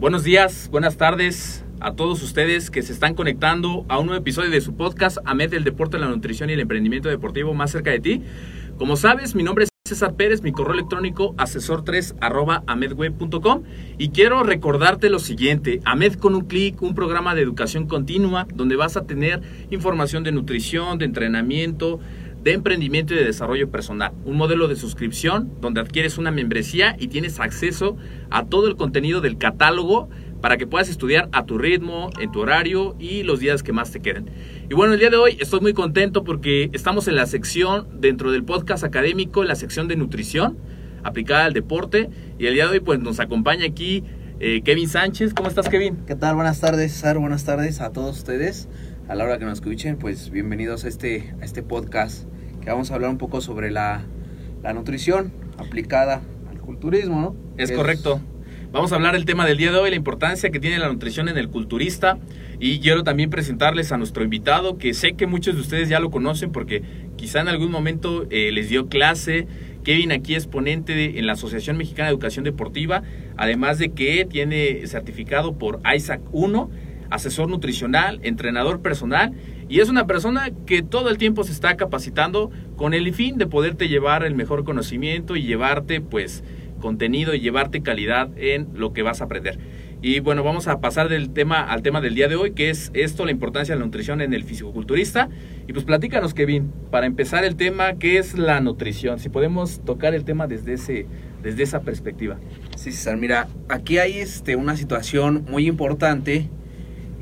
Buenos días, buenas tardes a todos ustedes que se están conectando a un nuevo episodio de su podcast AMED del deporte, la nutrición y el emprendimiento deportivo más cerca de ti. Como sabes, mi nombre es César Pérez, mi correo electrónico asesor3 arroba amedweb.com y quiero recordarte lo siguiente, AMED con un clic, un programa de educación continua donde vas a tener información de nutrición, de entrenamiento, de emprendimiento y de desarrollo personal. Un modelo de suscripción donde adquieres una membresía y tienes acceso a todo el contenido del catálogo para que puedas estudiar a tu ritmo, en tu horario y los días que más te queden. Y bueno, el día de hoy estoy muy contento porque estamos en la sección dentro del podcast académico, la sección de nutrición aplicada al deporte. Y el día de hoy pues nos acompaña aquí eh, Kevin Sánchez. ¿Cómo estás Kevin? ¿Qué tal? Buenas tardes, César. Buenas tardes a todos ustedes. A la hora que nos escuchen, pues bienvenidos a este, a este podcast que vamos a hablar un poco sobre la, la nutrición aplicada al culturismo, ¿no? Es correcto. Vamos a hablar del tema del día de hoy, la importancia que tiene la nutrición en el culturista. Y quiero también presentarles a nuestro invitado, que sé que muchos de ustedes ya lo conocen porque quizá en algún momento eh, les dio clase. Kevin aquí es ponente de, en la Asociación Mexicana de Educación Deportiva, además de que tiene certificado por ISAC 1, asesor nutricional, entrenador personal y es una persona que todo el tiempo se está capacitando con el fin de poderte llevar el mejor conocimiento y llevarte pues contenido y llevarte calidad en lo que vas a aprender. Y bueno, vamos a pasar del tema al tema del día de hoy, que es esto, la importancia de la nutrición en el fisicoculturista. Y pues platícanos, Kevin, para empezar el tema, ¿qué es la nutrición? Si podemos tocar el tema desde, ese, desde esa perspectiva. Sí, César, mira, aquí hay este, una situación muy importante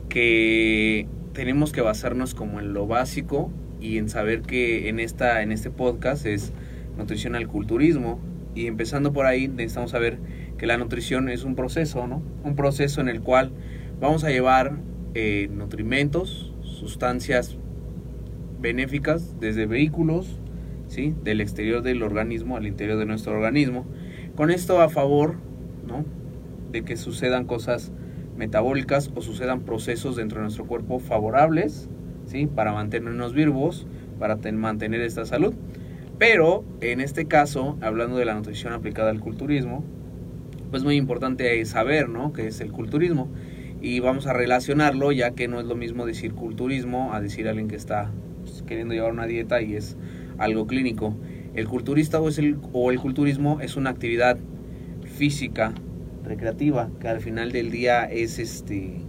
que tenemos que basarnos como en lo básico y en saber que en, esta, en este podcast es nutrición al culturismo. Y empezando por ahí, necesitamos saber que la nutrición es un proceso, ¿no? Un proceso en el cual vamos a llevar eh, nutrimentos, sustancias benéficas desde vehículos, ¿sí? Del exterior del organismo al interior de nuestro organismo. Con esto a favor, ¿no? De que sucedan cosas metabólicas o sucedan procesos dentro de nuestro cuerpo favorables, ¿sí? Para mantenernos vivos, para mantener esta salud. Pero en este caso, hablando de la nutrición aplicada al culturismo, pues muy importante saber, ¿no? ¿Qué es el culturismo? Y vamos a relacionarlo, ya que no es lo mismo decir culturismo a decir alguien que está pues, queriendo llevar una dieta y es algo clínico. El culturista o el culturismo es una actividad física, recreativa, que al final del día es este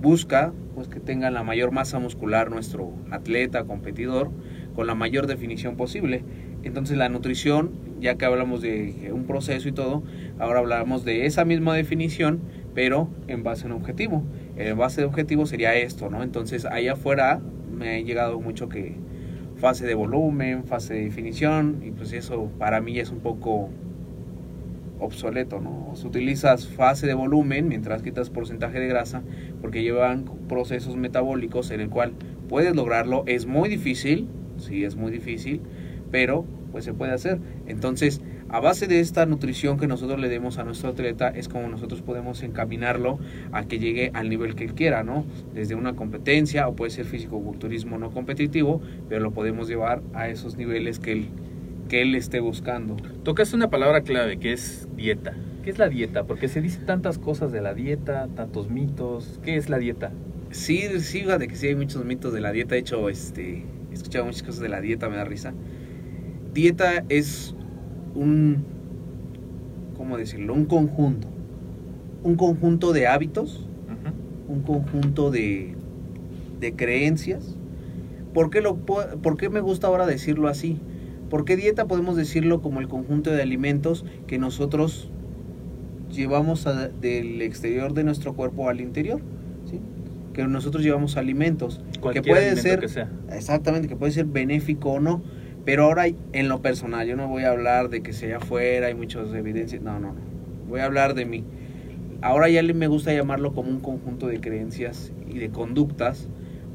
busca pues que tenga la mayor masa muscular nuestro atleta, competidor, con la mayor definición posible. Entonces la nutrición, ya que hablamos de un proceso y todo, ahora hablamos de esa misma definición, pero en base a un objetivo. El base de objetivo sería esto, ¿no? Entonces allá afuera me ha llegado mucho que fase de volumen, fase de definición, y pues eso para mí es un poco obsoleto, ¿no? Utilizas fase de volumen mientras quitas porcentaje de grasa, porque llevan procesos metabólicos en el cual puedes lograrlo, es muy difícil, sí, es muy difícil, pero pues se puede hacer. Entonces, a base de esta nutrición que nosotros le demos a nuestro atleta es como nosotros podemos encaminarlo a que llegue al nivel que él quiera, ¿no? Desde una competencia o puede ser físico-culturismo no competitivo, pero lo podemos llevar a esos niveles que él, que él esté buscando. Tocaste una palabra clave que es dieta. ¿Qué es la dieta? Porque se dicen tantas cosas de la dieta, tantos mitos. ¿Qué es la dieta? Sí, sí, de que sí hay muchos mitos de la dieta. De hecho, este, he escuchado muchas cosas de la dieta, me da risa. Dieta es un, ¿cómo decirlo? Un conjunto. Un conjunto de hábitos, un conjunto de, de creencias. ¿Por qué, lo, ¿Por qué me gusta ahora decirlo así? Porque dieta podemos decirlo como el conjunto de alimentos que nosotros llevamos del exterior de nuestro cuerpo al interior. ¿sí? Que nosotros llevamos alimentos. Cualquier que puede ser, que sea. exactamente, que puede ser benéfico o no. Pero ahora en lo personal, yo no voy a hablar de que sea afuera, hay muchas evidencias. No, no, no. Voy a hablar de mí. Ahora ya me gusta llamarlo como un conjunto de creencias y de conductas,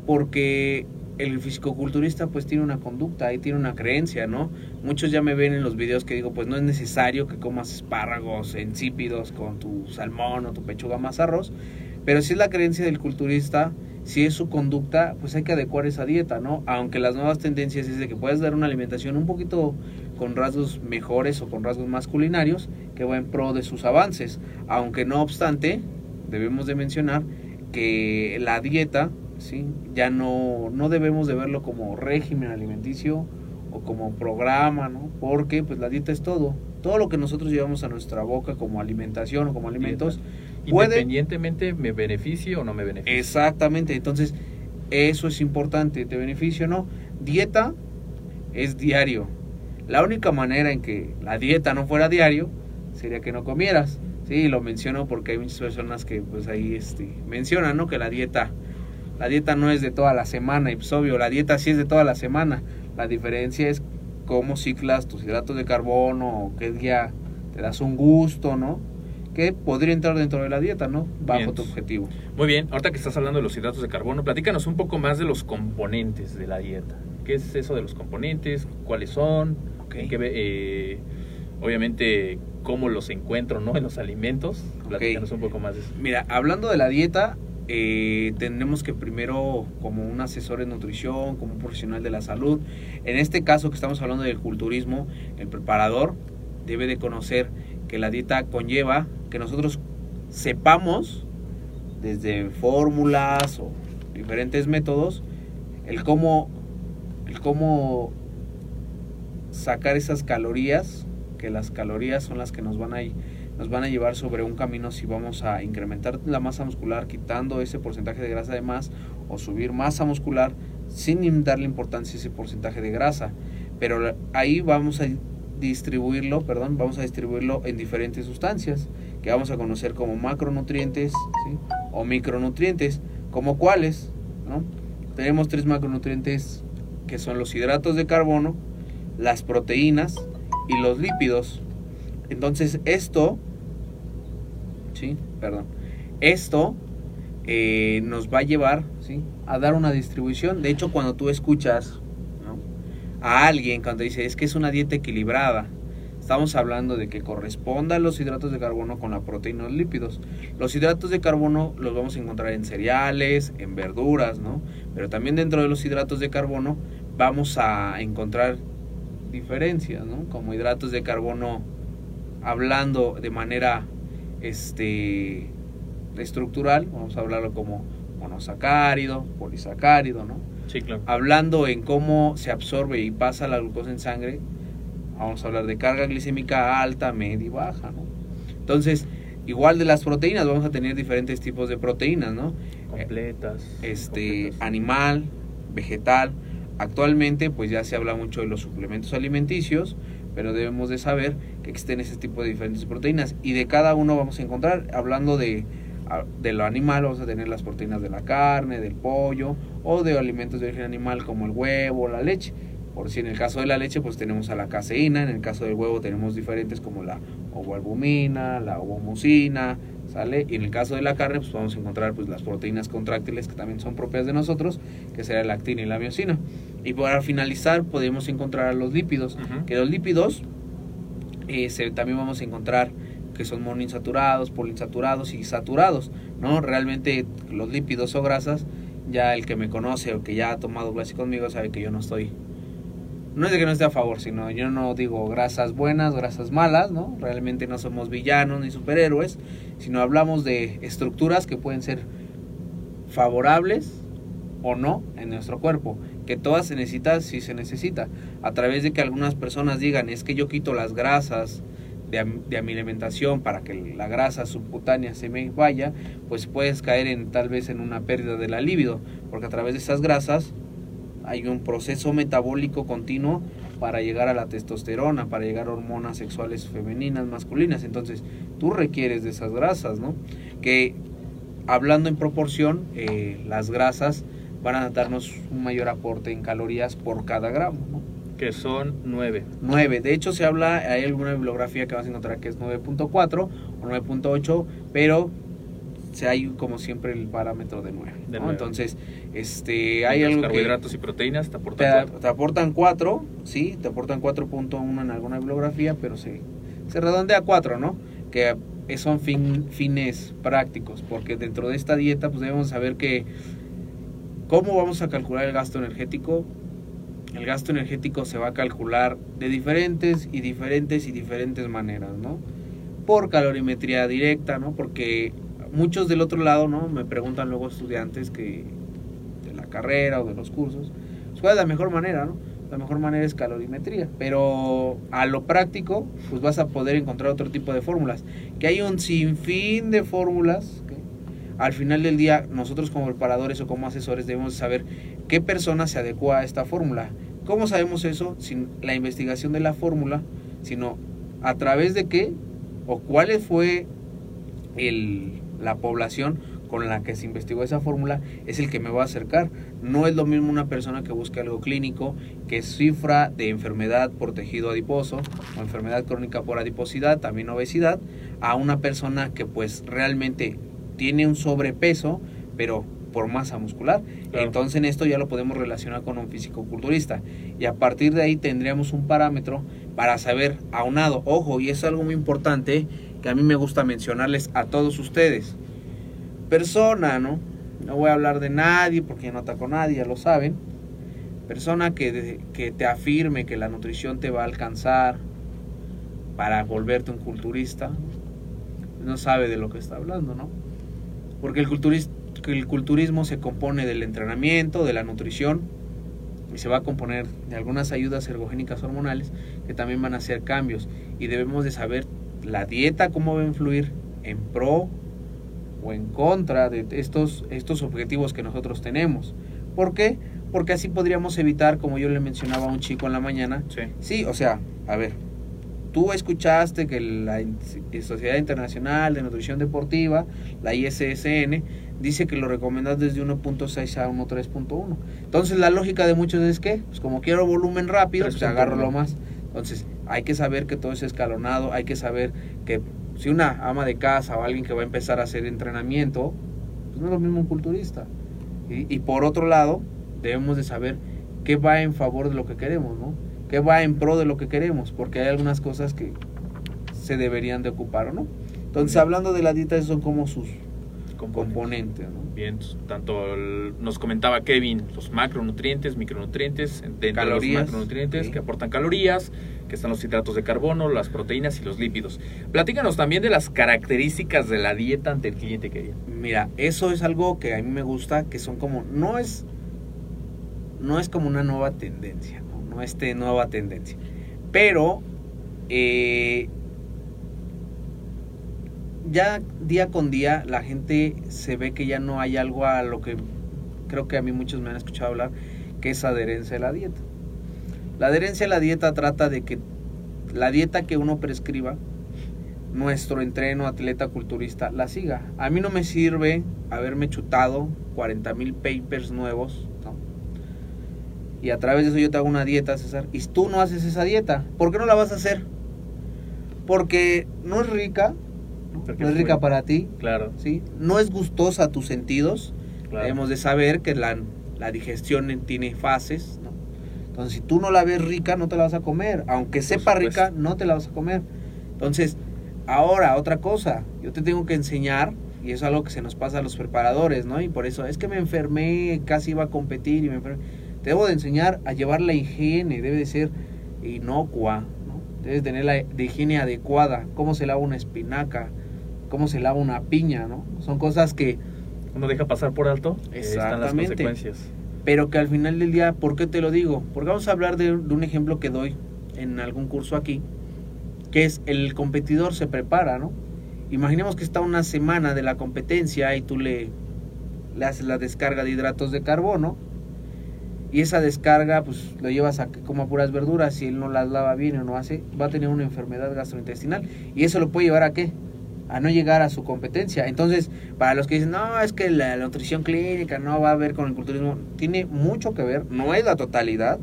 porque el fisicoculturista pues tiene una conducta y tiene una creencia, ¿no? Muchos ya me ven en los videos que digo, pues no es necesario que comas espárragos insípidos con tu salmón o tu pechuga más arroz, pero si es la creencia del culturista, si es su conducta, pues hay que adecuar esa dieta, ¿no? Aunque las nuevas tendencias es que puedes dar una alimentación un poquito con rasgos mejores o con rasgos más culinarios que va en pro de sus avances, aunque no obstante, debemos de mencionar que la dieta ¿sí? Ya no, no debemos de verlo como régimen alimenticio o como programa, ¿no? Porque pues la dieta es todo. Todo lo que nosotros llevamos a nuestra boca como alimentación o como alimentos puede... Independientemente me beneficie o no me beneficie. Exactamente, entonces eso es importante, te beneficio o no. Dieta es diario. La única manera en que la dieta no fuera diario sería que no comieras. Sí, lo menciono porque hay muchas personas que pues ahí este, mencionan, ¿no? Que la dieta la dieta no es de toda la semana, y pues obvio, la dieta sí es de toda la semana. La diferencia es cómo ciclas tus hidratos de carbono, o qué día te das un gusto, ¿no? Que podría entrar dentro de la dieta, ¿no? Bajo Bien. tu objetivo. Muy bien, ahorita que estás hablando de los hidratos de carbono, platícanos un poco más de los componentes de la dieta. ¿Qué es eso de los componentes? ¿Cuáles son? Ok. ¿En qué ve- eh, obviamente, cómo los encuentro ¿no? en los alimentos. Platícanos un poco más de eso. Mira, hablando de la dieta, eh, tenemos que primero, como un asesor de nutrición, como un profesional de la salud, en este caso que estamos hablando del culturismo, el preparador debe de conocer que la dieta conlleva que nosotros sepamos desde fórmulas o diferentes métodos el cómo el cómo sacar esas calorías que las calorías son las que nos van a nos van a llevar sobre un camino si vamos a incrementar la masa muscular quitando ese porcentaje de grasa de más o subir masa muscular sin darle importancia a ese porcentaje de grasa. Pero ahí vamos a distribuirlo, perdón, vamos a distribuirlo en diferentes sustancias que vamos a conocer como macronutrientes o micronutrientes, como cuáles. Tenemos tres macronutrientes que son los hidratos de carbono, las proteínas y los lípidos. Entonces esto, sí, perdón, esto eh, nos va a llevar, sí, a dar una distribución. De hecho, cuando tú escuchas a alguien cuando dice es que es una dieta equilibrada, estamos hablando de que corresponda los hidratos de carbono con la proteína y los lípidos. Los hidratos de carbono los vamos a encontrar en cereales, en verduras, ¿no? Pero también dentro de los hidratos de carbono vamos a encontrar diferencias, ¿no? Como hidratos de carbono hablando de manera este estructural, vamos a hablarlo como monosacárido, polisacárido, ¿no? Sí, claro. Hablando en cómo se absorbe y pasa la glucosa en sangre, vamos a hablar de carga glicémica alta, media y baja, ¿no? Entonces, igual de las proteínas, vamos a tener diferentes tipos de proteínas, ¿no? Completas. Este, completas. animal, vegetal. Actualmente, pues ya se habla mucho de los suplementos alimenticios, pero debemos de saber que existen ese tipo de diferentes proteínas y de cada uno vamos a encontrar, hablando de, de lo animal, vamos a tener las proteínas de la carne, del pollo o de alimentos de origen animal como el huevo, la leche. Por si en el caso de la leche, pues tenemos a la caseína, en el caso del huevo tenemos diferentes como la ovoalbumina, la ovomucina, ¿sale? Y en el caso de la carne, pues vamos a encontrar pues las proteínas contráctiles que también son propias de nosotros, que será la actina y la miocina. Y para finalizar, podemos encontrar los lípidos, que los lípidos eh, se- también vamos a encontrar que son monoinsaturados, poliinsaturados y saturados, ¿no? Realmente los lípidos o grasas, ya el que me conoce o que ya ha tomado clase conmigo sabe que yo no estoy no es de que no esté a favor, sino yo no digo grasas buenas, grasas malas, ¿no? Realmente no somos villanos ni superhéroes, sino hablamos de estructuras que pueden ser favorables o no en nuestro cuerpo, que todas se necesitan si se necesita, a través de que algunas personas digan, es que yo quito las grasas de, mi alimentación para que la grasa subcutánea se me vaya, pues puedes caer en tal vez en una pérdida de la libido, porque a través de esas grasas hay un proceso metabólico continuo para llegar a la testosterona, para llegar a hormonas sexuales femeninas, masculinas. Entonces, tú requieres de esas grasas, ¿no? Que hablando en proporción, eh, las grasas van a darnos un mayor aporte en calorías por cada gramo, ¿no? Que son nueve. 9. De hecho, se habla, hay alguna bibliografía que vas a encontrar que es 9.4 o 9.8, pero se hay como siempre el parámetro de 9. De. Entonces, este, hay Los algo que carbohidratos y proteínas te te, aportan cuatro. te aportan 4, sí, te aportan 4.1 en alguna bibliografía, pero se, se redondea a 4, ¿no? Que son fin- fines prácticos, porque dentro de esta dieta pues debemos saber que cómo vamos a calcular el gasto energético. El gasto energético se va a calcular de diferentes y diferentes y diferentes maneras, ¿no? Por calorimetría directa, ¿no? Porque muchos del otro lado, ¿no? Me preguntan luego estudiantes que de la carrera o de los cursos, pues, ¿cuál es la mejor manera, no? La mejor manera es calorimetría, pero a lo práctico, pues vas a poder encontrar otro tipo de fórmulas. Que hay un sinfín de fórmulas. Al final del día, nosotros como preparadores o como asesores debemos saber qué persona se adecua a esta fórmula. ¿Cómo sabemos eso? Sin la investigación de la fórmula, sino a través de qué o cuál fue el, la población con la que se investigó esa fórmula es el que me va a acercar. No es lo mismo una persona que busca algo clínico, que cifra de enfermedad por tejido adiposo o enfermedad crónica por adiposidad, también obesidad, a una persona que pues realmente tiene un sobrepeso, pero por masa muscular. Claro. Entonces en esto ya lo podemos relacionar con un fisicoculturista y a partir de ahí tendríamos un parámetro para saber aunado, ojo, y es algo muy importante que a mí me gusta mencionarles a todos ustedes. Persona, ¿no? No voy a hablar de nadie porque no ataco a nadie, ya lo saben. Persona que, que te afirme que la nutrición te va a alcanzar para volverte un culturista, no sabe de lo que está hablando, ¿no? Porque el, culturis- el culturismo se compone del entrenamiento, de la nutrición, y se va a componer de algunas ayudas ergogénicas hormonales que también van a hacer cambios. Y debemos de saber la dieta, cómo va a influir en pro o en contra de estos, estos objetivos que nosotros tenemos. ¿Por qué? Porque así podríamos evitar, como yo le mencionaba a un chico en la mañana, Sí. Sí, o sea, a ver, tú escuchaste que la In- Sociedad Internacional de Nutrición Deportiva, la ISSN, dice que lo recomendado desde 1.6 a 1.3.1. Entonces la lógica de muchos es que, pues como quiero volumen rápido, pues 3.1. agarro lo más. Entonces hay que saber que todo es escalonado, hay que saber que si una ama de casa o alguien que va a empezar a hacer entrenamiento, pues no es lo mismo un culturista. Y, y por otro lado, debemos de saber qué va en favor de lo que queremos, ¿no? Qué va en pro de lo que queremos, porque hay algunas cosas que se deberían de ocupar o no. Entonces, Bien. hablando de la dieta, esos son como sus Componentes. componentes, ¿no? Bien, tanto el- nos comentaba Kevin los macronutrientes, micronutrientes, dentro de Calorías, los macronutrientes sí. que aportan calorías, que están los hidratos de carbono, las proteínas y los lípidos. Platícanos también de las características de la dieta ante el cliente, Kevin. Mira, eso es algo que a mí me gusta, que son como, no es, no es como una nueva tendencia, no, no es de nueva tendencia, pero eh, ya día con día la gente se ve que ya no hay algo a lo que creo que a mí muchos me han escuchado hablar, que es adherencia a la dieta. La adherencia a la dieta trata de que la dieta que uno prescriba, nuestro entreno atleta culturista la siga. A mí no me sirve haberme chutado 40 mil papers nuevos. Y a través de eso yo te hago una dieta, César, y tú no haces esa dieta, ¿por qué no la vas a hacer? Porque no es rica, Porque no es rica para ti, Claro, ¿sí? No es gustosa a tus sentidos. claro. Debemos de saber que la, la digestión en- tiene fases, ¿no? Entonces, si tú no la ves rica, no te la vas a comer. Aunque sepa rica, no te la vas a comer. Entonces, ahora, otra cosa. Yo te tengo que enseñar, y eso es algo que se nos pasa a los preparadores, ¿no? Y por eso, es que me enfermé, casi iba a competir y me enfermé. Te debo de enseñar a llevar la higiene, debe de ser inocua, ¿no? Debes tener la de higiene adecuada. Cómo se lava una espinaca, cómo se lava una piña, ¿no? Son cosas que Uno deja pasar por alto, están las Exactamente. consecuencias. pero que al final del día, ¿por qué te lo digo? Porque vamos a hablar de, de un ejemplo que doy en algún curso aquí, que es el competidor se prepara, ¿no? Imaginemos que está una semana de la competencia y tú le, le haces la descarga de hidratos de carbono y esa descarga pues lo llevas a que coma puras verduras si él no las lava bien o no hace, va a tener una enfermedad gastrointestinal y eso lo puede llevar a qué? A no llegar a su competencia. Entonces, para los que dicen, no, es que la, la nutrición clínica no va a ver con el culturismo, tiene mucho que ver, no es la totalidad,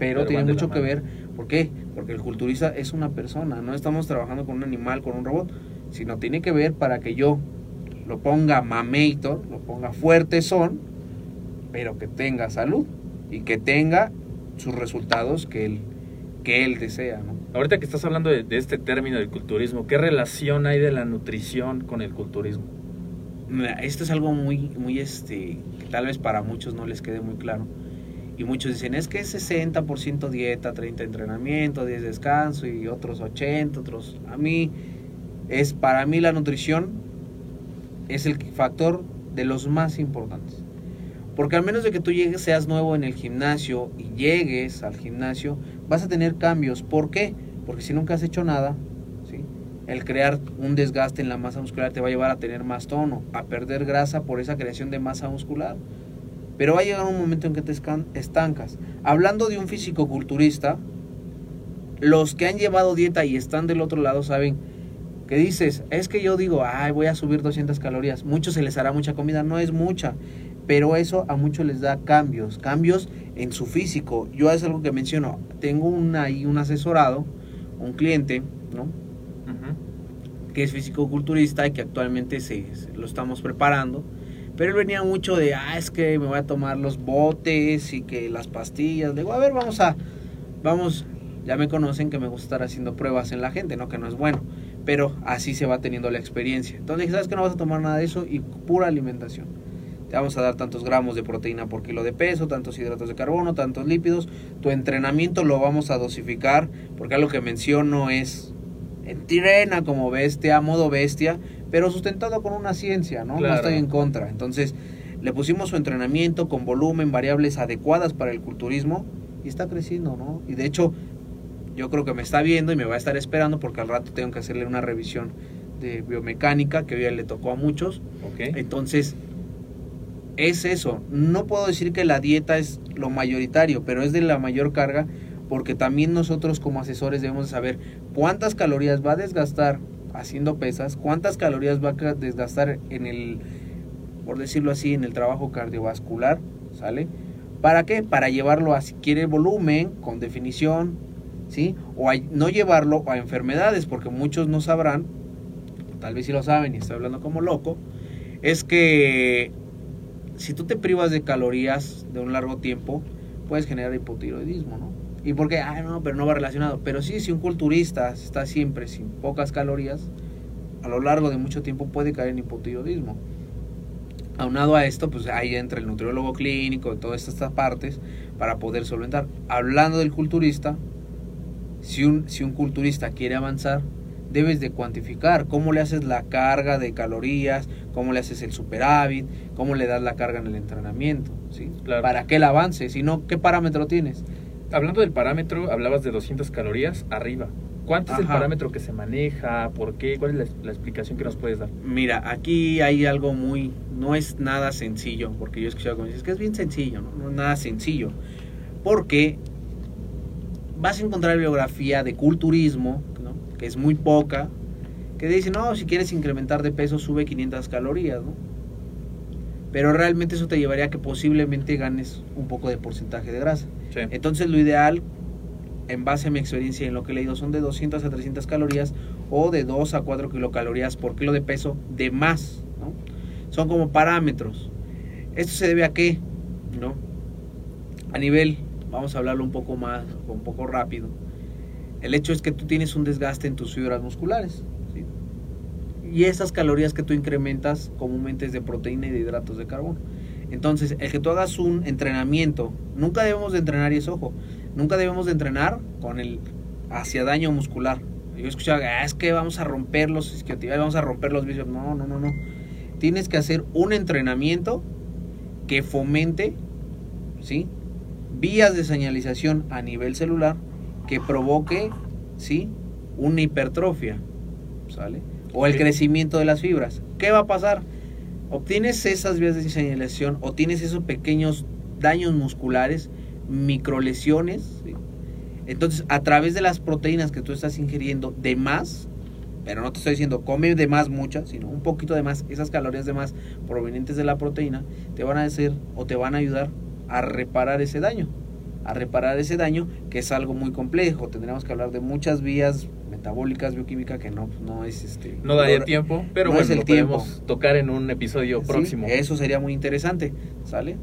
pero, Pero tiene mucho que ver. ¿Por qué? Porque el culturista es una persona, no estamos trabajando con un animal, con un robot, sino tiene que ver para que yo lo ponga mameito, lo ponga fuerte son, pero que tenga salud y que tenga sus resultados que él, que él desea, ¿no? Ahorita que estás hablando de, de este término del culturismo, ¿qué relación hay de la nutrición con el culturismo? Esto es algo muy, muy, este, que tal vez para muchos no les quede muy claro. Y muchos dicen, es que es 60% dieta, 30 entrenamiento, 10 descanso y otros 80, otros... A mí, es para mí la nutrición es el factor de los más importantes. Porque al menos de que tú llegues, seas nuevo en el gimnasio y llegues al gimnasio, vas a tener cambios. ¿Por qué? Porque si nunca has hecho nada, ¿sí? el crear un desgaste en la masa muscular te va a llevar a tener más tono, a perder grasa por esa creación de masa muscular. Pero va a llegar un momento en que te estancas. Hablando de un físico-culturista, los que han llevado dieta y están del otro lado saben que dices, es que yo digo, ay, voy a subir 200 calorías. Muchos se les hará mucha comida, no es mucha, pero eso a muchos les da cambios, cambios en su físico. Yo es algo que menciono, tengo un, ahí un asesorado, un cliente, ¿no? que es físico-culturista y que actualmente se, se lo estamos preparando. Pero él venía mucho de, ah, es que me voy a tomar los botes y que las pastillas. Le digo, a ver, vamos a, vamos, ya me conocen que me gusta estar haciendo pruebas en la gente, ¿no? Que no es bueno. Pero así se va teniendo la experiencia. Entonces dije, ¿sabes que no vas a tomar nada de eso? Y pura alimentación. Te vamos a dar tantos gramos de proteína por kilo de peso, tantos hidratos de carbono, tantos lípidos. Tu entrenamiento lo vamos a dosificar, porque algo que menciono es entrena como bestia, a modo bestia, pero sustentado con una ciencia, ¿no? No estoy en contra. Entonces, le pusimos su entrenamiento con volumen, variables adecuadas para el culturismo y está creciendo, ¿no? Y de hecho, yo creo que me está viendo y me va a estar esperando porque al rato tengo que hacerle una revisión de biomecánica que hoy ya le tocó a muchos. Entonces, es eso. No puedo decir que la dieta es lo mayoritario, pero es de la mayor carga porque también nosotros como asesores debemos de saber cuántas calorías va a desgastar haciendo pesas, cuántas calorías va a desgastar en el, por decirlo así, en el trabajo cardiovascular, ¿sale? ¿Para qué? Para llevarlo a si quiere volumen, con definición, ¿sí? O no llevarlo a enfermedades, porque muchos no sabrán, tal vez si lo saben y estoy hablando como loco, es que si tú te privas de calorías de un largo tiempo, puedes generar hipotiroidismo, ¿no? Y porque, ah, no, pero no va relacionado. Pero sí, si un culturista está siempre sin pocas calorías, a lo largo de mucho tiempo puede caer en hipotiroidismo. Aunado a esto, pues ahí entra el nutriólogo clínico y todas estas partes para poder solventar. Hablando del culturista, si un, si un culturista quiere avanzar, debes de cuantificar cómo le haces la carga de calorías, cómo le haces el superávit, cómo le das la carga en el entrenamiento, ¿sí? Claro. Para que él avance, si no, ¿qué parámetro tienes? Hablando del parámetro, hablabas de 200 calorías arriba. ¿Cuánto es el parámetro que se maneja? ¿Por qué? ¿Cuál es la, la explicación que nos puedes dar? Mira, aquí hay algo muy, no es nada sencillo, porque yo he escuchado como dices que es bien sencillo, ¿no? No es nada sencillo, porque vas a encontrar biografía de culturismo, ¿no? Que es muy poca, que dice, no, si quieres incrementar de peso, sube 500 calorías, ¿no? pero realmente eso te llevaría a que posiblemente ganes un poco de porcentaje de grasa. Sí. Entonces lo ideal, en base a mi experiencia y en lo que he leído, son de 200 a 300 calorías o de 2 a 4 kilocalorías por kilo de peso de más. ¿no? Son como parámetros. ¿Esto se debe a qué? ¿No? A nivel, vamos a hablarlo un poco más, un poco rápido. El hecho es que tú tienes un desgaste en tus fibras musculares. Y esas calorías que tú incrementas comúnmente es de proteína y de hidratos de carbono. Entonces, el que tú hagas un entrenamiento, nunca debemos de entrenar, y es ojo, nunca debemos de entrenar con el hacia daño muscular. Yo escuchaba, "Ah, es que vamos a romper los isquiotibiales, vamos a romper los vicios. No, no, no, no. Tienes que hacer un entrenamiento que fomente, ¿sí? Vías de señalización a nivel celular que provoque, ¿sí? Una hipertrofia, ¿sale? O el crecimiento de las fibras. ¿Qué va a pasar? Obtienes esas vías de señalización o tienes esos pequeños daños musculares, microlesiones. Entonces, a través de las proteínas que tú estás ingiriendo de más, pero no te estoy diciendo come de más muchas, sino un poquito de más, esas calorías de más provenientes de la proteína, te van a hacer o te van a ayudar a reparar ese daño. A reparar ese daño, que es algo muy complejo. Tendríamos que hablar de muchas vías metabólicas, bioquímica, que no, no es este. No daría no- tiempo, pero no bueno, es el lo tiempo. podemos tocar en un episodio Sí, próximo. Eso sería muy interesante, ¿sale?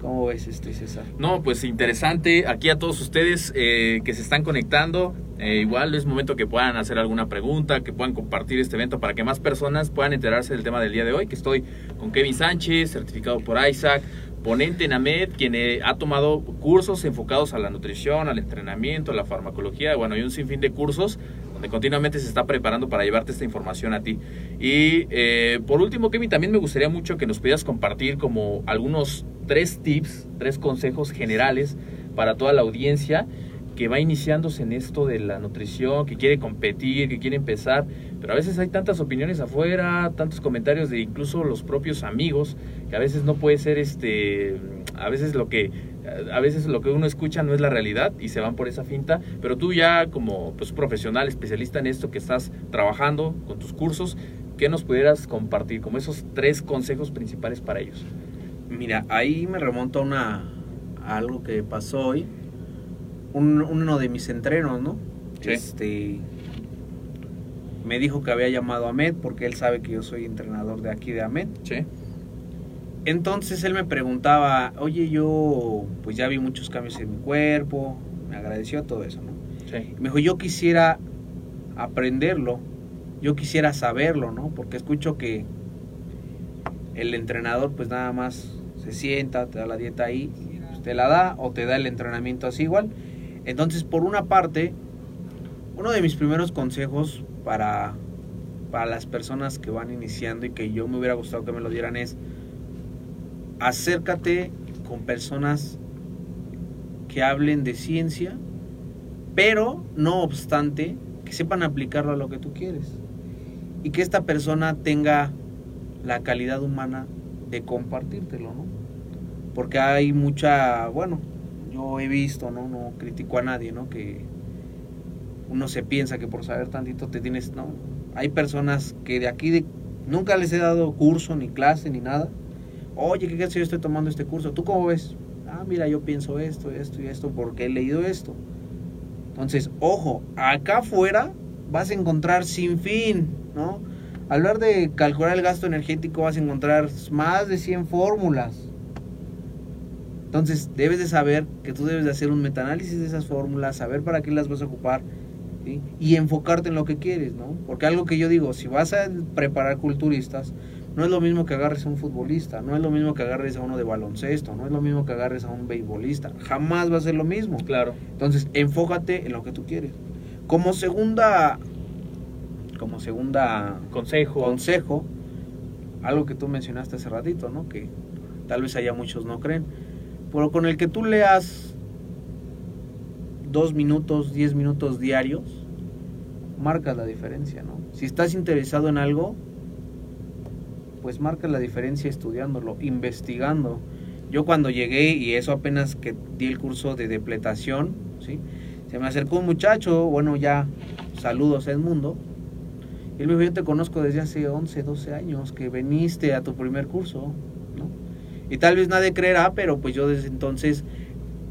¿Cómo ves este César? No, pues interesante. Aquí a todos ustedes eh, que se están conectando, eh, igual es momento que puedan hacer alguna pregunta, que puedan compartir este evento para que más personas puedan enterarse del tema del día de hoy, que estoy con Kevin Sánchez, certificado por Isaac, ponente en AMED, quien eh, ha tomado cursos enfocados a la nutrición, al entrenamiento, a la farmacología, bueno, hay un sinfín de cursos continuamente se está preparando para llevarte esta información a ti. Y eh, por último, Kevin, también me gustaría mucho que nos pudieras compartir como algunos tres tips, tres consejos generales para toda la audiencia que va iniciándose en esto de la nutrición, que quiere competir, que quiere empezar, pero a veces hay tantas opiniones afuera, tantos comentarios de incluso los propios amigos, que a veces no puede ser este, a veces lo que a veces lo que uno escucha no es la realidad y se van por esa finta, pero tú ya como pues, profesional, especialista en esto que estás trabajando con tus cursos, ¿qué nos pudieras compartir como esos tres consejos principales para ellos? Mira, ahí me remonto a, una, a algo que pasó hoy. Un- uno de mis entrenos, ¿no? Sí. Este me dijo que había llamado a Ahmed porque él sabe que yo soy entrenador de aquí de Ahmed. Sí, Entonces él me preguntaba, oye, yo pues ya vi muchos cambios en mi cuerpo, me agradeció todo eso, ¿no? sí, Me dijo, yo quisiera aprenderlo, yo quisiera saberlo, ¿no? Porque escucho que el entrenador pues nada más se sienta, te da la dieta ahí, pues, te la da o te da el entrenamiento así igual. Entonces, por una parte, uno de mis primeros consejos para, para las personas que van iniciando y que yo me hubiera gustado que me lo dieran es, acércate con personas que hablen de ciencia, pero no obstante que sepan aplicarlo a lo que tú quieres y que esta persona tenga la calidad humana de compartírtelo, ¿no? Porque hay mucha, bueno, yo he visto, ¿no? No critico a nadie, ¿no? Que uno se piensa que por saber tantito te tienes, ¿no? Hay personas que de aquí de, nunca les he dado curso ni clase ni nada. Oye, ¿qué crees yo estoy tomando este curso? ¿Tú cómo ves? Ah, mira, yo pienso esto, esto y esto porque he leído esto. Entonces, ojo, acá afuera vas a encontrar sin fin, ¿no? Al hablar de calcular el gasto energético vas a encontrar más de 100 fórmulas. Entonces, debes de saber que tú debes de hacer un metaanálisis de esas fórmulas, saber para qué las vas a ocupar ¿sí? y enfocarte en lo que quieres, ¿no? Porque algo que yo digo, si vas a preparar culturistas, no es lo mismo que agarres a un futbolista, no es lo mismo que agarres a uno de baloncesto, no es lo mismo que agarres a un beisbolista, jamás va a ser lo mismo. claro. Entonces, enfócate en lo que tú quieres. Como segunda como segunda Consejo. consejo, algo que tú mencionaste hace ratito, ¿no? Que tal vez haya muchos no creen, pero con el que tú leas dos minutos, diez minutos diarios, marcas la diferencia, ¿no? Si estás interesado en algo, pues marca la diferencia estudiándolo, investigando. Yo cuando llegué, y eso apenas que di el curso de depletación, ¿sí? Se me acercó un muchacho, bueno, ya saludos Edmundo, y él me dijo, yo te conozco desde hace 11, 12 años, que viniste a tu primer curso. Y tal vez nadie creerá, pero pues yo desde entonces,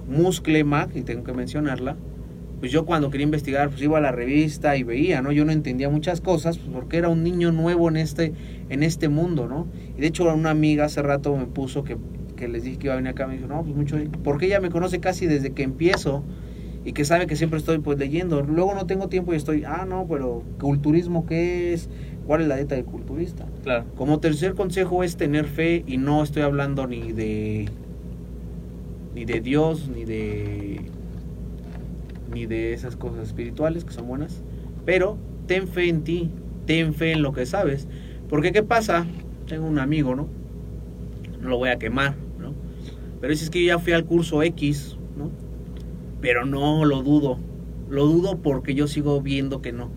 Muscle Mac, y tengo que mencionarla, pues yo cuando quería investigar, pues iba a la revista y veía, ¿no? Yo no entendía muchas cosas, pues porque era un niño nuevo en este, en este mundo, ¿no? Y de hecho una amiga hace rato me puso que, que les dije que iba a venir acá, me dijo, no, pues mucho, porque ella me conoce casi desde que empiezo y que sabe que siempre estoy pues leyendo. Luego no tengo tiempo y estoy, ah, no, pero culturismo, ¿qué es? ¿Cuál es la dieta de culturista? Claro. Como tercer consejo es tener fe y no estoy hablando ni de ni de Dios ni de ni de esas cosas espirituales que son buenas, pero ten fe en ti, ten fe en lo que sabes, porque qué pasa? Tengo un amigo, ¿no? No lo voy a quemar, ¿no? Pero dices que yo ya fui al curso X, ¿no? Pero no lo dudo. Lo dudo porque yo sigo viendo que no. ¿no?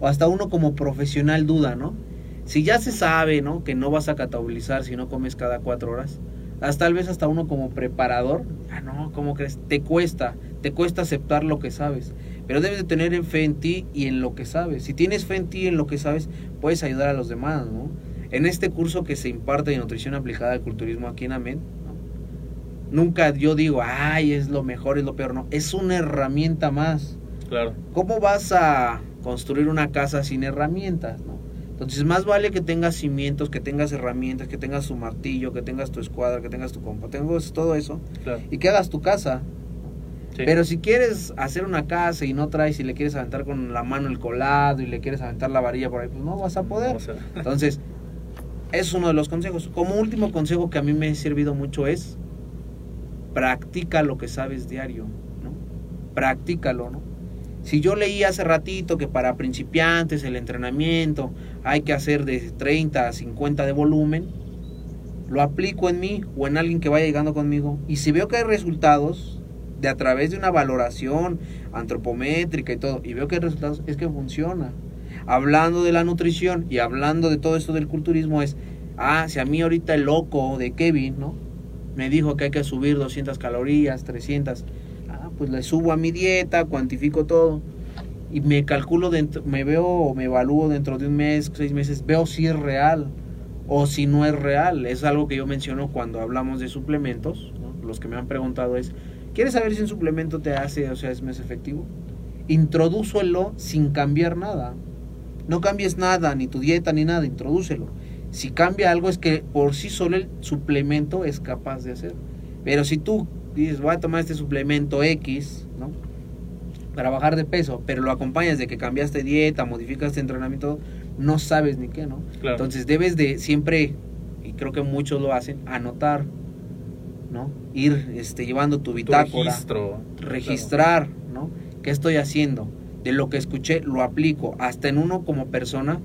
O hasta uno como profesional duda, ¿no? Si ya se sabe, ¿no? Que no vas a catabolizar si no comes cada cuatro horas. Hasta tal vez hasta uno como preparador, ah, no, ¿cómo crees? Te cuesta, te cuesta aceptar lo que sabes. Pero debes de tener fe en ti y en lo que sabes. Si tienes fe en ti y en lo que sabes, puedes ayudar a los demás, ¿no? En este curso que se imparte de nutrición aplicada al culturismo aquí en AMED, ¿no? nunca yo digo, ay, es lo mejor, es lo peor, no. Es una herramienta más. Claro. ¿Cómo vas a construir una casa sin herramientas, no? Entonces, más vale que tengas cimientos, que tengas herramientas, que tengas tu martillo, que tengas tu escuadra, que tengas tu compa, tengas todo eso Claro. y que hagas tu casa. Sí. Pero si quieres hacer una casa y no traes y le quieres aventar con la mano el colado y le quieres aventar la varilla por ahí, pues no vas a poder. O sea, Entonces, es uno de los consejos. Como último consejo que a mí me ha servido mucho es practica lo que sabes diario, ¿no? Practícalo, ¿no? Si yo leí hace ratito que para principiantes el entrenamiento hay que hacer de 30 a 50 de volumen, lo aplico en mí o en alguien que vaya llegando conmigo y si veo que hay resultados de a través de una valoración antropométrica y todo y veo que hay resultados es que funciona. Hablando de la nutrición y hablando de todo esto del culturismo es, ah, si a mí ahorita el loco de Kevin, ¿no? Me dijo que hay que subir 200 calorías, 300. Ah, pues le subo a mi dieta, cuantifico todo y me calculo dentro, me veo o me evalúo dentro de un mes, seis meses, veo si es real o si no es real. Es algo que yo menciono cuando hablamos de suplementos. Los que me han preguntado es, ¿quieres saber si un suplemento te hace, o sea, es más efectivo? Introdúcelo sin cambiar nada. No cambies nada, ni tu dieta, ni nada, introdúcelo. Si cambia algo es que por sí solo el suplemento es capaz de hacer. Pero si tú dices, voy a tomar este suplemento X, ¿no? Para bajar de peso, pero lo acompañas de que cambiaste dieta, modificaste entrenamiento, no sabes ni qué, ¿no? Claro. Entonces debes de siempre, y creo que muchos lo hacen, anotar, ¿no? Ir este, llevando tu bitácora registro. registrar, ¿no? ¿Qué estoy haciendo? De lo que escuché, lo aplico. Hasta en uno como persona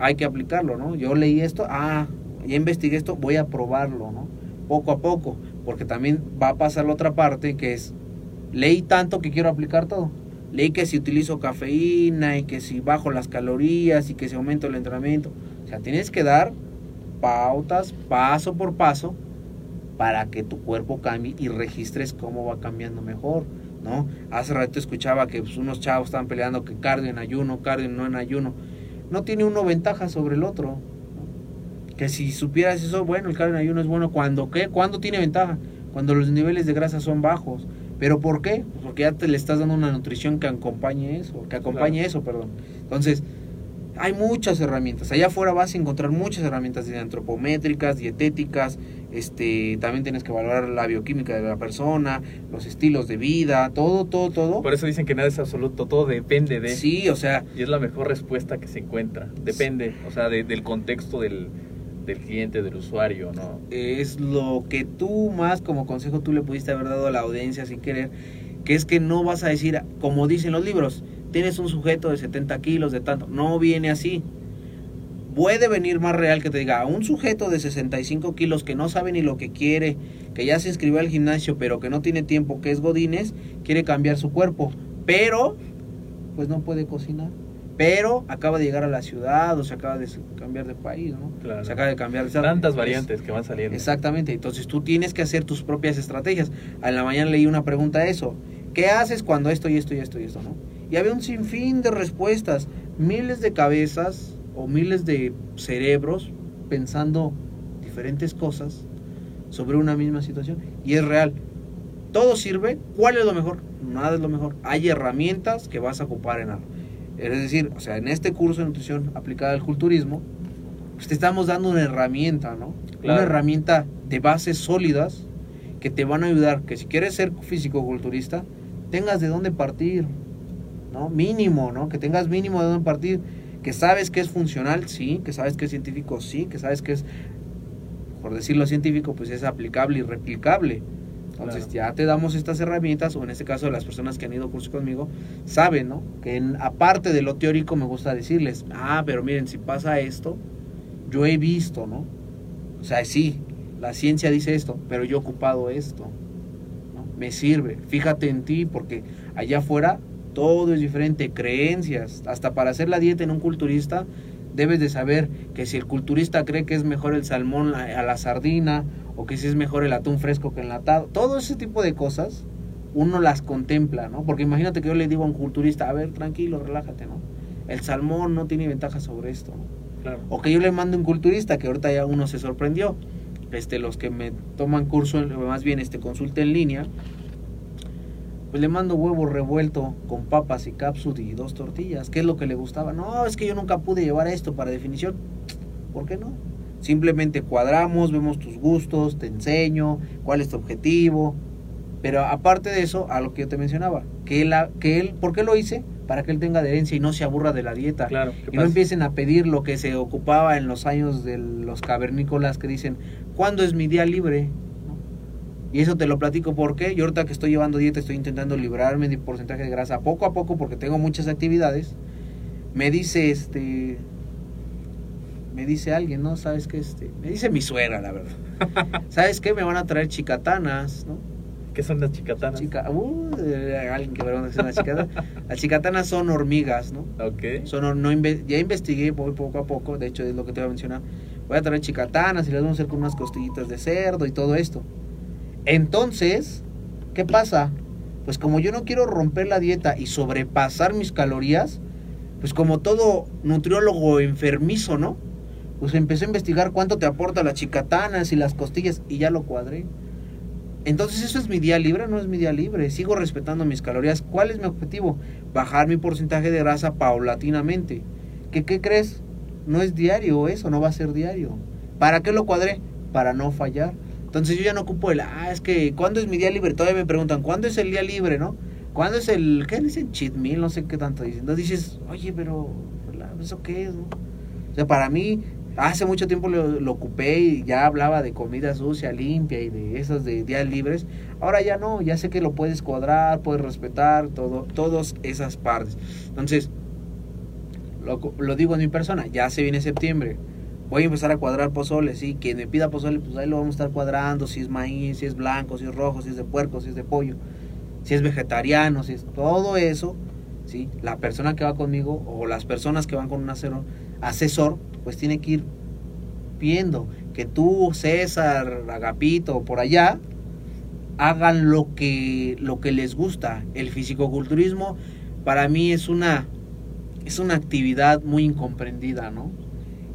hay que aplicarlo, ¿no? Yo leí esto, ah, ya investigué esto, voy a probarlo, ¿no? Poco a poco, porque también va a pasar la otra parte que es, leí tanto que quiero aplicar todo. Leí que si utilizo cafeína y que si bajo las calorías y que si aumento el entrenamiento. O sea, tienes que dar pautas paso por paso para que tu cuerpo cambie y registres cómo va cambiando mejor, ¿no? Hace rato escuchaba que pues, unos chavos estaban peleando que cardio en ayuno, cardio no en ayuno. No tiene uno ventaja sobre el otro. ¿no? Que si supieras eso, bueno, el cardio en ayuno es bueno. ¿Cuándo qué? ¿Cuándo tiene ventaja? Cuando los niveles de grasa son bajos. ¿Pero por qué? Pues porque ya te le estás dando una nutrición que acompañe eso, que acompañe Claro. eso, perdón. Entonces, hay muchas herramientas. Allá afuera vas a encontrar muchas herramientas de antropométricas, dietéticas. Este, también tienes que valorar la bioquímica de la persona, los estilos de vida, todo, todo, todo. Por eso dicen que nada es absoluto, todo depende de. Sí, o sea, Y es la mejor respuesta que se encuentra. Depende, o sea, de- del contexto del, del cliente, del usuario, ¿no? es lo que tú más como consejo tú le pudiste haber dado a la audiencia sin querer, que es que no vas a decir, como dicen los libros, tienes un sujeto de 70 kilos, de tanto. No viene así. Puede venir más real que te diga, a un sujeto de 65 kilos que no sabe ni lo que quiere, que ya se inscribió al gimnasio, pero que no tiene tiempo, que es Godínez, quiere cambiar su cuerpo, pero pues no puede cocinar. Pero acaba de llegar a la ciudad o se acaba de cambiar de país, ¿no? Claro. Se acaba de cambiar de Tantas Es- variantes que van saliendo. Exactamente, entonces tú tienes que hacer tus propias estrategias. En la mañana leí una pregunta a eso. ¿Qué haces cuando esto y esto y esto y esto, no? Y había un sinfín de respuestas, miles de cabezas o miles de cerebros pensando diferentes cosas sobre una misma situación. Y es real. Todo sirve. ¿Cuál es lo mejor? Nada es lo mejor. Hay herramientas que vas a ocupar en algo. Es decir, o sea, en este curso de nutrición aplicada al culturismo, pues te estamos dando una herramienta, ¿no? Claro. Una herramienta de bases sólidas que te van a ayudar que si quieres ser físico-culturista, tengas de dónde partir, ¿no? Mínimo, ¿no? Que tengas mínimo de dónde partir, que sabes que es funcional, sí, que sabes que es científico, sí, que sabes que es, por decirlo científico, pues es aplicable y replicable. Entonces Claro. ya te damos estas herramientas, o en este caso las personas que han ido a curso conmigo, saben, ¿no? Que en- aparte de lo teórico me gusta decirles, ah, pero miren, si pasa esto, yo he visto, ¿no? O sea, sí, la ciencia dice esto, pero yo he ocupado esto. ¿no? Me sirve. Fíjate en ti, porque allá afuera todo es diferente, creencias. Hasta para hacer la dieta en un culturista, debes de saber que si el culturista cree que es mejor el salmón a a la sardina, o que si es mejor el atún fresco que enlatado, todo ese tipo de cosas uno las contempla, ¿no? Porque imagínate que yo le digo a un culturista, a ver, tranquilo, relájate, ¿no? El salmón no tiene ventaja sobre esto, ¿no? Claro. O que yo le mando un culturista, que ahorita ya uno se sorprendió. Este, los que me toman curso, más bien este consulta en línea, pues le mando huevo revuelto con papas y cápsula y dos tortillas. ¿Qué es lo que le gustaba? No, es que yo nunca pude llevar esto para definición. ¿Por qué no? Simplemente cuadramos, vemos tus gustos, te enseño cuál es tu objetivo. Pero aparte de eso, a lo que yo te mencionaba, que él, que él ¿por qué lo hice? Para que él tenga adherencia y no se aburra de la dieta Claro. ¿qué y no empiecen a pedir lo que se ocupaba en los años de los cavernícolas que dicen, ¿cuándo es mi día libre? Y eso te lo platico porque yo ahorita que estoy llevando dieta estoy intentando librarme de porcentaje de grasa poco a poco porque tengo muchas actividades. Me dice este me dice alguien, ¿no? ¿Sabes qué? Este, me dice mi suegra, la verdad. ¿Sabes qué? Me van a traer chicatanas, ¿no? ¿Qué son las chicatanas? Chica, uh, alguien que me van a hacer una chicatana. Las chicatanas son hormigas, ¿no? Ok. Son, no ya investigué voy poco a poco, de hecho es lo que te voy a mencionar. Voy a traer chicatanas y las vamos a hacer con unas costillitas de cerdo y todo esto. Entonces, ¿qué pasa? Pues como yo no quiero romper la dieta y sobrepasar mis calorías, pues como todo nutriólogo enfermizo, ¿no? Pues empecé a investigar cuánto te aporta las chicatanas y las costillas y ya lo cuadré. Entonces, ¿eso es mi día libre? No es mi día libre. Sigo respetando mis calorías. ¿Cuál es mi objetivo? Bajar mi porcentaje de grasa paulatinamente. ¿Qué, ¿Qué crees? No es diario eso, no va a ser diario. ¿Para qué lo cuadré? Para no fallar. Entonces yo ya no ocupo el, ah, es que, ¿cuándo es mi día libre? Todavía me preguntan, ¿cuándo es el día libre, no? ¿Cuándo es el, qué dicen? Cheat meal, no sé qué tanto dicen. Entonces dices, oye, pero, ¿eso qué es, no? O sea, para mí, hace mucho tiempo lo, ocupé y ya hablaba de comida sucia, limpia y de esas de días libres. Ahora ya no, ya sé que lo puedes cuadrar, puedes respetar, todo, todas esas partes. Entonces, lo, lo digo en mi persona, ya se viene septiembre. Voy a empezar a cuadrar pozole, sí. Quien me pida pozole, pues ahí lo vamos a estar cuadrando. Si es maíz, si es blanco, si es rojo, si es de puerco, si es de pollo, si es vegetariano, si es todo eso. Sí, la persona que va conmigo o las personas que van con un asesor, asesor pues tiene que ir viendo que tú, César, Agapito, por allá, hagan lo que, lo que les gusta. El fisicoculturismo para mí es una, es una actividad muy incomprendida, ¿no?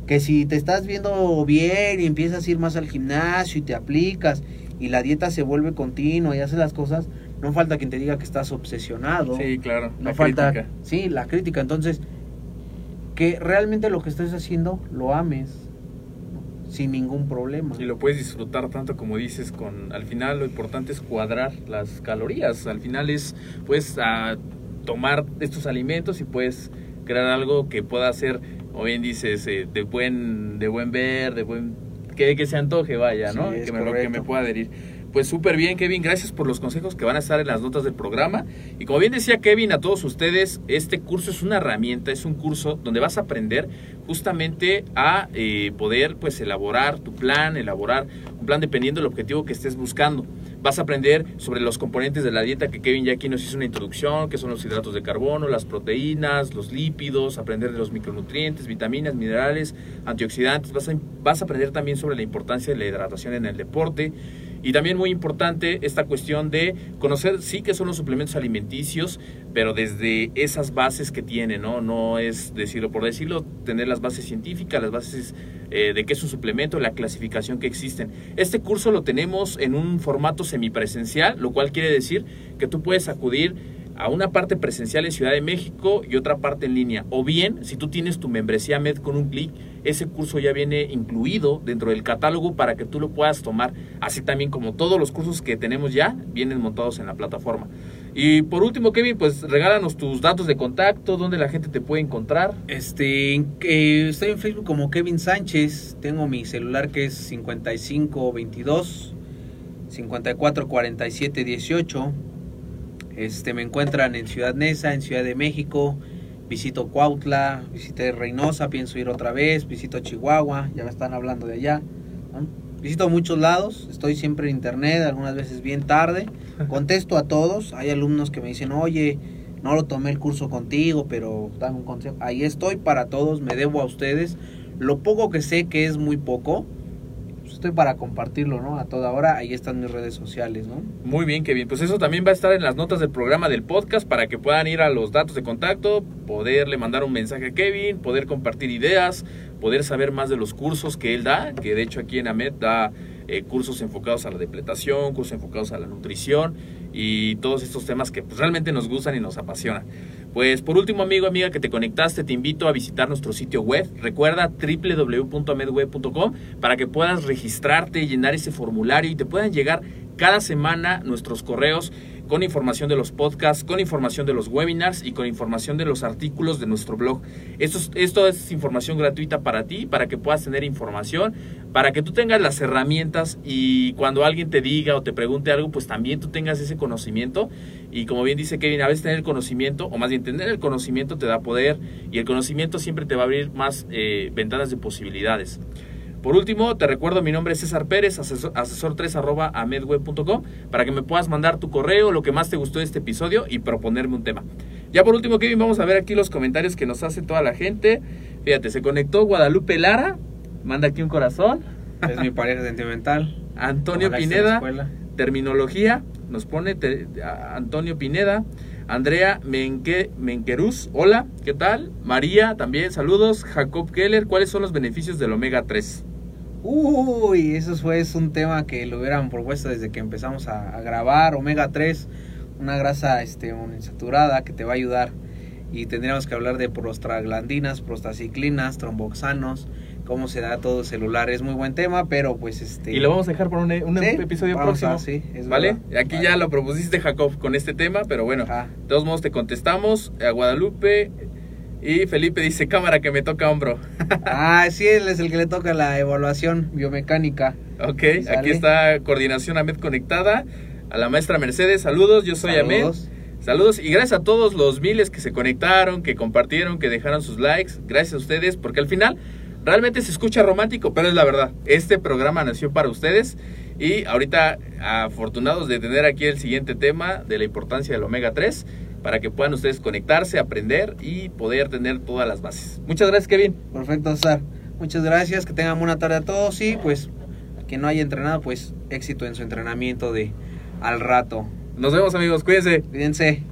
Que si te estás viendo bien y empiezas a ir más al gimnasio y te aplicas y la dieta se vuelve continua y haces las cosas, no falta quien te diga que estás obsesionado. Sí, claro. no la falta, crítica. sí, la crítica. Entonces, que realmente lo que estés haciendo lo ames ¿no? sin ningún problema. Y lo puedes disfrutar tanto como dices con al final lo importante es cuadrar las calorías. Al final es pues a tomar estos alimentos y puedes crear algo que pueda ser, o bien dices, eh, de buen de buen ver, de buen que, que se antoje, vaya, ¿no? Sí, es que me, lo- que me pueda adherir. Pues súper bien, Kevin. Gracias por los consejos que van a estar en las notas del programa. Y como bien decía Kevin, a todos ustedes, este curso es una herramienta, es un curso donde vas a aprender justamente a eh, poder pues elaborar tu plan, elaborar un plan dependiendo del objetivo que estés buscando. Vas a aprender sobre los componentes de la dieta que Kevin ya aquí nos hizo una introducción, que son los hidratos de carbono, las proteínas, los lípidos, aprender de los micronutrientes, vitaminas, minerales, antioxidantes. Vas a, vas a aprender también sobre la importancia de la hidratación en el deporte. Y también muy importante esta cuestión de conocer sí que son los suplementos alimenticios, pero desde esas bases que tienen, ¿no? No es decirlo por decirlo, tener las bases científicas, las bases eh, de qué es un suplemento, la clasificación que existen. Este curso lo tenemos en un formato semipresencial, lo cual quiere decir que tú puedes acudir a una parte presencial en Ciudad de México y otra parte en línea. O bien, si tú tienes tu membresía MED con un clic, ese curso ya viene incluido dentro del catálogo para que tú lo puedas tomar, así también como todos los cursos que tenemos ya vienen montados en la plataforma. Y por último, Kevin, pues regálanos tus datos de contacto, donde la gente te puede encontrar. Este, eh, estoy en Facebook como Kevin Sánchez. Tengo mi celular que es 5522 544718. Este, me encuentran en Ciudad Neza, en Ciudad de México. Visito Cuautla, visité Reynosa, pienso ir otra vez. Visito Chihuahua, ya me están hablando de allá. ¿no? Visito muchos lados, estoy siempre en internet, algunas veces bien tarde. Contesto a todos. Hay alumnos que me dicen, oye, no lo tomé el curso contigo, pero dame un consejo. Ahí estoy para todos, me debo a ustedes. Lo poco que sé, que es muy poco, estoy para compartirlo, ¿no? A toda hora, ahí están mis redes sociales, ¿no? Muy bien, Kevin. Pues eso también va a estar en las notas del programa del podcast para que puedan ir a los datos de contacto, poderle mandar un mensaje a Kevin, poder compartir ideas, poder saber más de los cursos que él da, que de hecho aquí en AMET da eh, cursos enfocados a la depletación, cursos enfocados a la nutrición y todos estos temas que pues, realmente nos gustan y nos apasionan. Pues por último, amigo, amiga que te conectaste, te invito a visitar nuestro sitio web. Recuerda www.amedweb.com para que puedas registrarte, llenar ese formulario y te puedan llegar cada semana nuestros correos con información de los podcasts, con información de los webinars y con información de los artículos de nuestro blog. Esto es, información gratuita para ti, para que puedas tener información, para que tú tengas las herramientas y cuando alguien te diga o te pregunte algo, pues también tú tengas ese conocimiento. Y como bien dice Kevin, a veces tener el conocimiento, o más bien tener el conocimiento te da poder y el conocimiento siempre te va a abrir más eh, ventanas de posibilidades. Por último, te recuerdo, mi nombre es César Pérez, asesor, asesor3 arroba amedweb.com, para que me puedas mandar tu correo, lo que más te gustó de este episodio y proponerme un tema. Ya por último, Kevin, vamos a ver aquí los comentarios que nos hace toda la gente. Fíjate, se conectó Guadalupe Lara, manda aquí un corazón. Es mi pareja sentimental. Antonio Pineda, terminología, nos pone te- Antonio Pineda. Andrea Menque, Menqueruz, hola, ¿qué tal? María, también, saludos. Jacob Keller, ¿cuáles son los beneficios del omega 3? Uy, eso fue es un tema que lo hubieran propuesto desde que empezamos a, a grabar. Omega 3, una grasa este, insaturada que te va a ayudar. Y tendríamos que hablar de prostaglandinas, prostaciclinas, tromboxanos, cómo se da todo celular. Es muy buen tema, pero pues este... Y lo vamos a dejar por un, un Sí, episodio vamos próximo. a- sí, es ¿Vale? verdad. Aquí Vale. ya lo propusiste, Jacob, con este tema, pero bueno, Ajá. de todos modos te contestamos. A Guadalupe y Felipe dice, cámara que me toca hombro. Ah, sí, él es el que le toca la evaluación biomecánica. ok, Sale. aquí está Coordinación AMED conectada. A la maestra Mercedes, saludos, yo soy Amed. Saludos. Saludos y gracias a todos los miles que se conectaron, que compartieron, que dejaron sus likes. Gracias a ustedes, porque al final realmente se escucha romántico, pero es la verdad. Este programa nació para ustedes y ahorita afortunados de tener aquí el siguiente tema de la importancia del omega 3 para que puedan ustedes conectarse, aprender y poder tener todas las bases. Muchas gracias, Kevin. Perfecto, César. Muchas gracias, que tengan buena tarde a todos y pues quien no haya entrenado, pues éxito en su entrenamiento de al rato. Nos vemos, amigos. Cuídense. Cuídense.